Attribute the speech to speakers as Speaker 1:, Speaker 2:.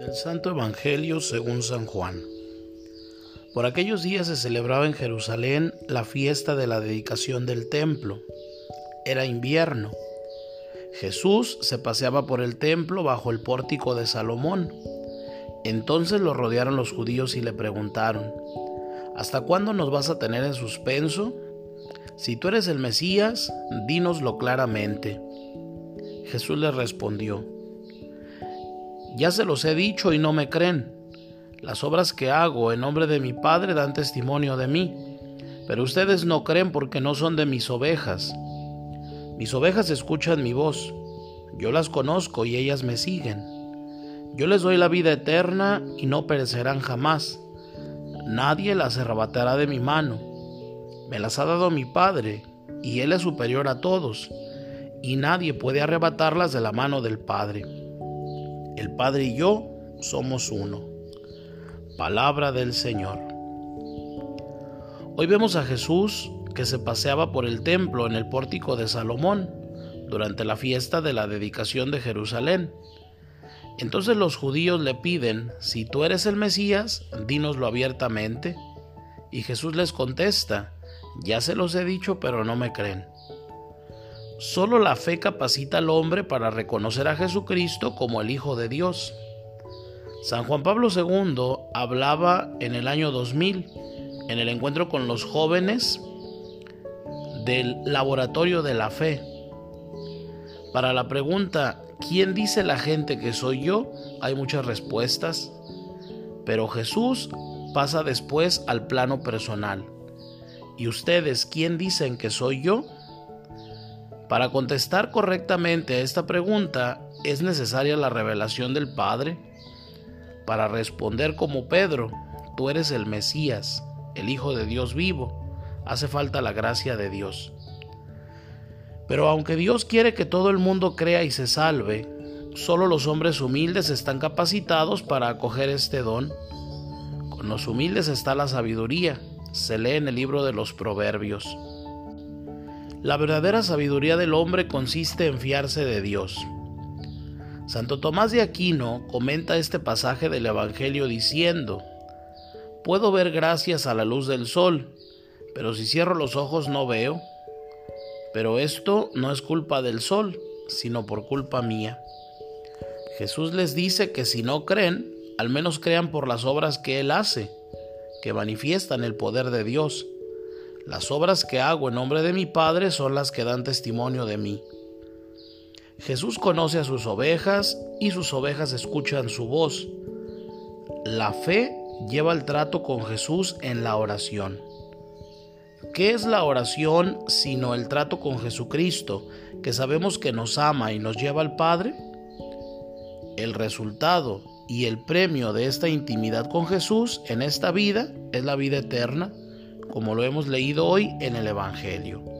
Speaker 1: El Santo Evangelio según San Juan. Por aquellos días se celebraba en Jerusalén la fiesta de la dedicación del templo. Era invierno. Jesús se paseaba por el templo bajo el pórtico de Salomón. Entonces lo rodearon los judíos y le preguntaron, ¿Hasta cuándo nos vas a tener en suspenso? Si tú eres el Mesías, dínoslo claramente. Jesús les respondió, Ya se los he dicho y no me creen. Las obras que hago en nombre de mi Padre dan testimonio de mí, pero ustedes no creen porque no son de mis ovejas. Mis ovejas escuchan mi voz, yo las conozco y ellas me siguen. Yo les doy la vida eterna y no perecerán jamás. Nadie las arrebatará de mi mano. Me las ha dado mi Padre, y Él es superior a todos y nadie puede arrebatarlas de la mano del Padre. El Padre y yo somos uno. Palabra del Señor. Hoy vemos a Jesús que se paseaba por el templo en el pórtico de Salomón durante la fiesta de la dedicación de Jerusalén. Entonces los judíos le piden, si tú eres el Mesías, dínoslo abiertamente. Y Jesús les contesta, ya se los he dicho, pero no me creen. Solo la fe capacita al hombre para reconocer a Jesucristo como el Hijo de Dios. San Juan Pablo II hablaba en el año 2000, en el encuentro con los jóvenes del Laboratorio de la Fe. Para la pregunta, ¿quién dice la gente que soy yo? Hay muchas respuestas, pero Jesús pasa después al plano personal. ¿Y ustedes quién dicen que soy yo? Para contestar correctamente a esta pregunta es necesaria la revelación del Padre. Para responder como Pedro, tú eres el Mesías, el Hijo de Dios vivo, hace falta la gracia de Dios. Pero aunque Dios quiere que todo el mundo crea y se salve, solo los hombres humildes están capacitados para acoger este don. Con los humildes está la sabiduría, se lee en el libro de los Proverbios. La verdadera sabiduría del hombre consiste en fiarse de Dios. Santo Tomás de Aquino comenta este pasaje del Evangelio diciendo, Puedo ver gracias a la luz del sol, pero si cierro los ojos no veo. Pero esto no es culpa del sol, sino por culpa mía. Jesús les dice que si no creen, al menos crean por las obras que Él hace, que manifiestan el poder de Dios las obras que hago en nombre de mi Padre son las que dan testimonio de mí. Jesús conoce a sus ovejas y sus ovejas escuchan su voz. La fe lleva el trato con Jesús en la oración. ¿Qué es la oración sino el trato con Jesucristo, que sabemos que nos ama y nos lleva al Padre? El resultado y el premio de esta intimidad con Jesús en esta vida es la vida eterna como lo hemos leído hoy en el Evangelio.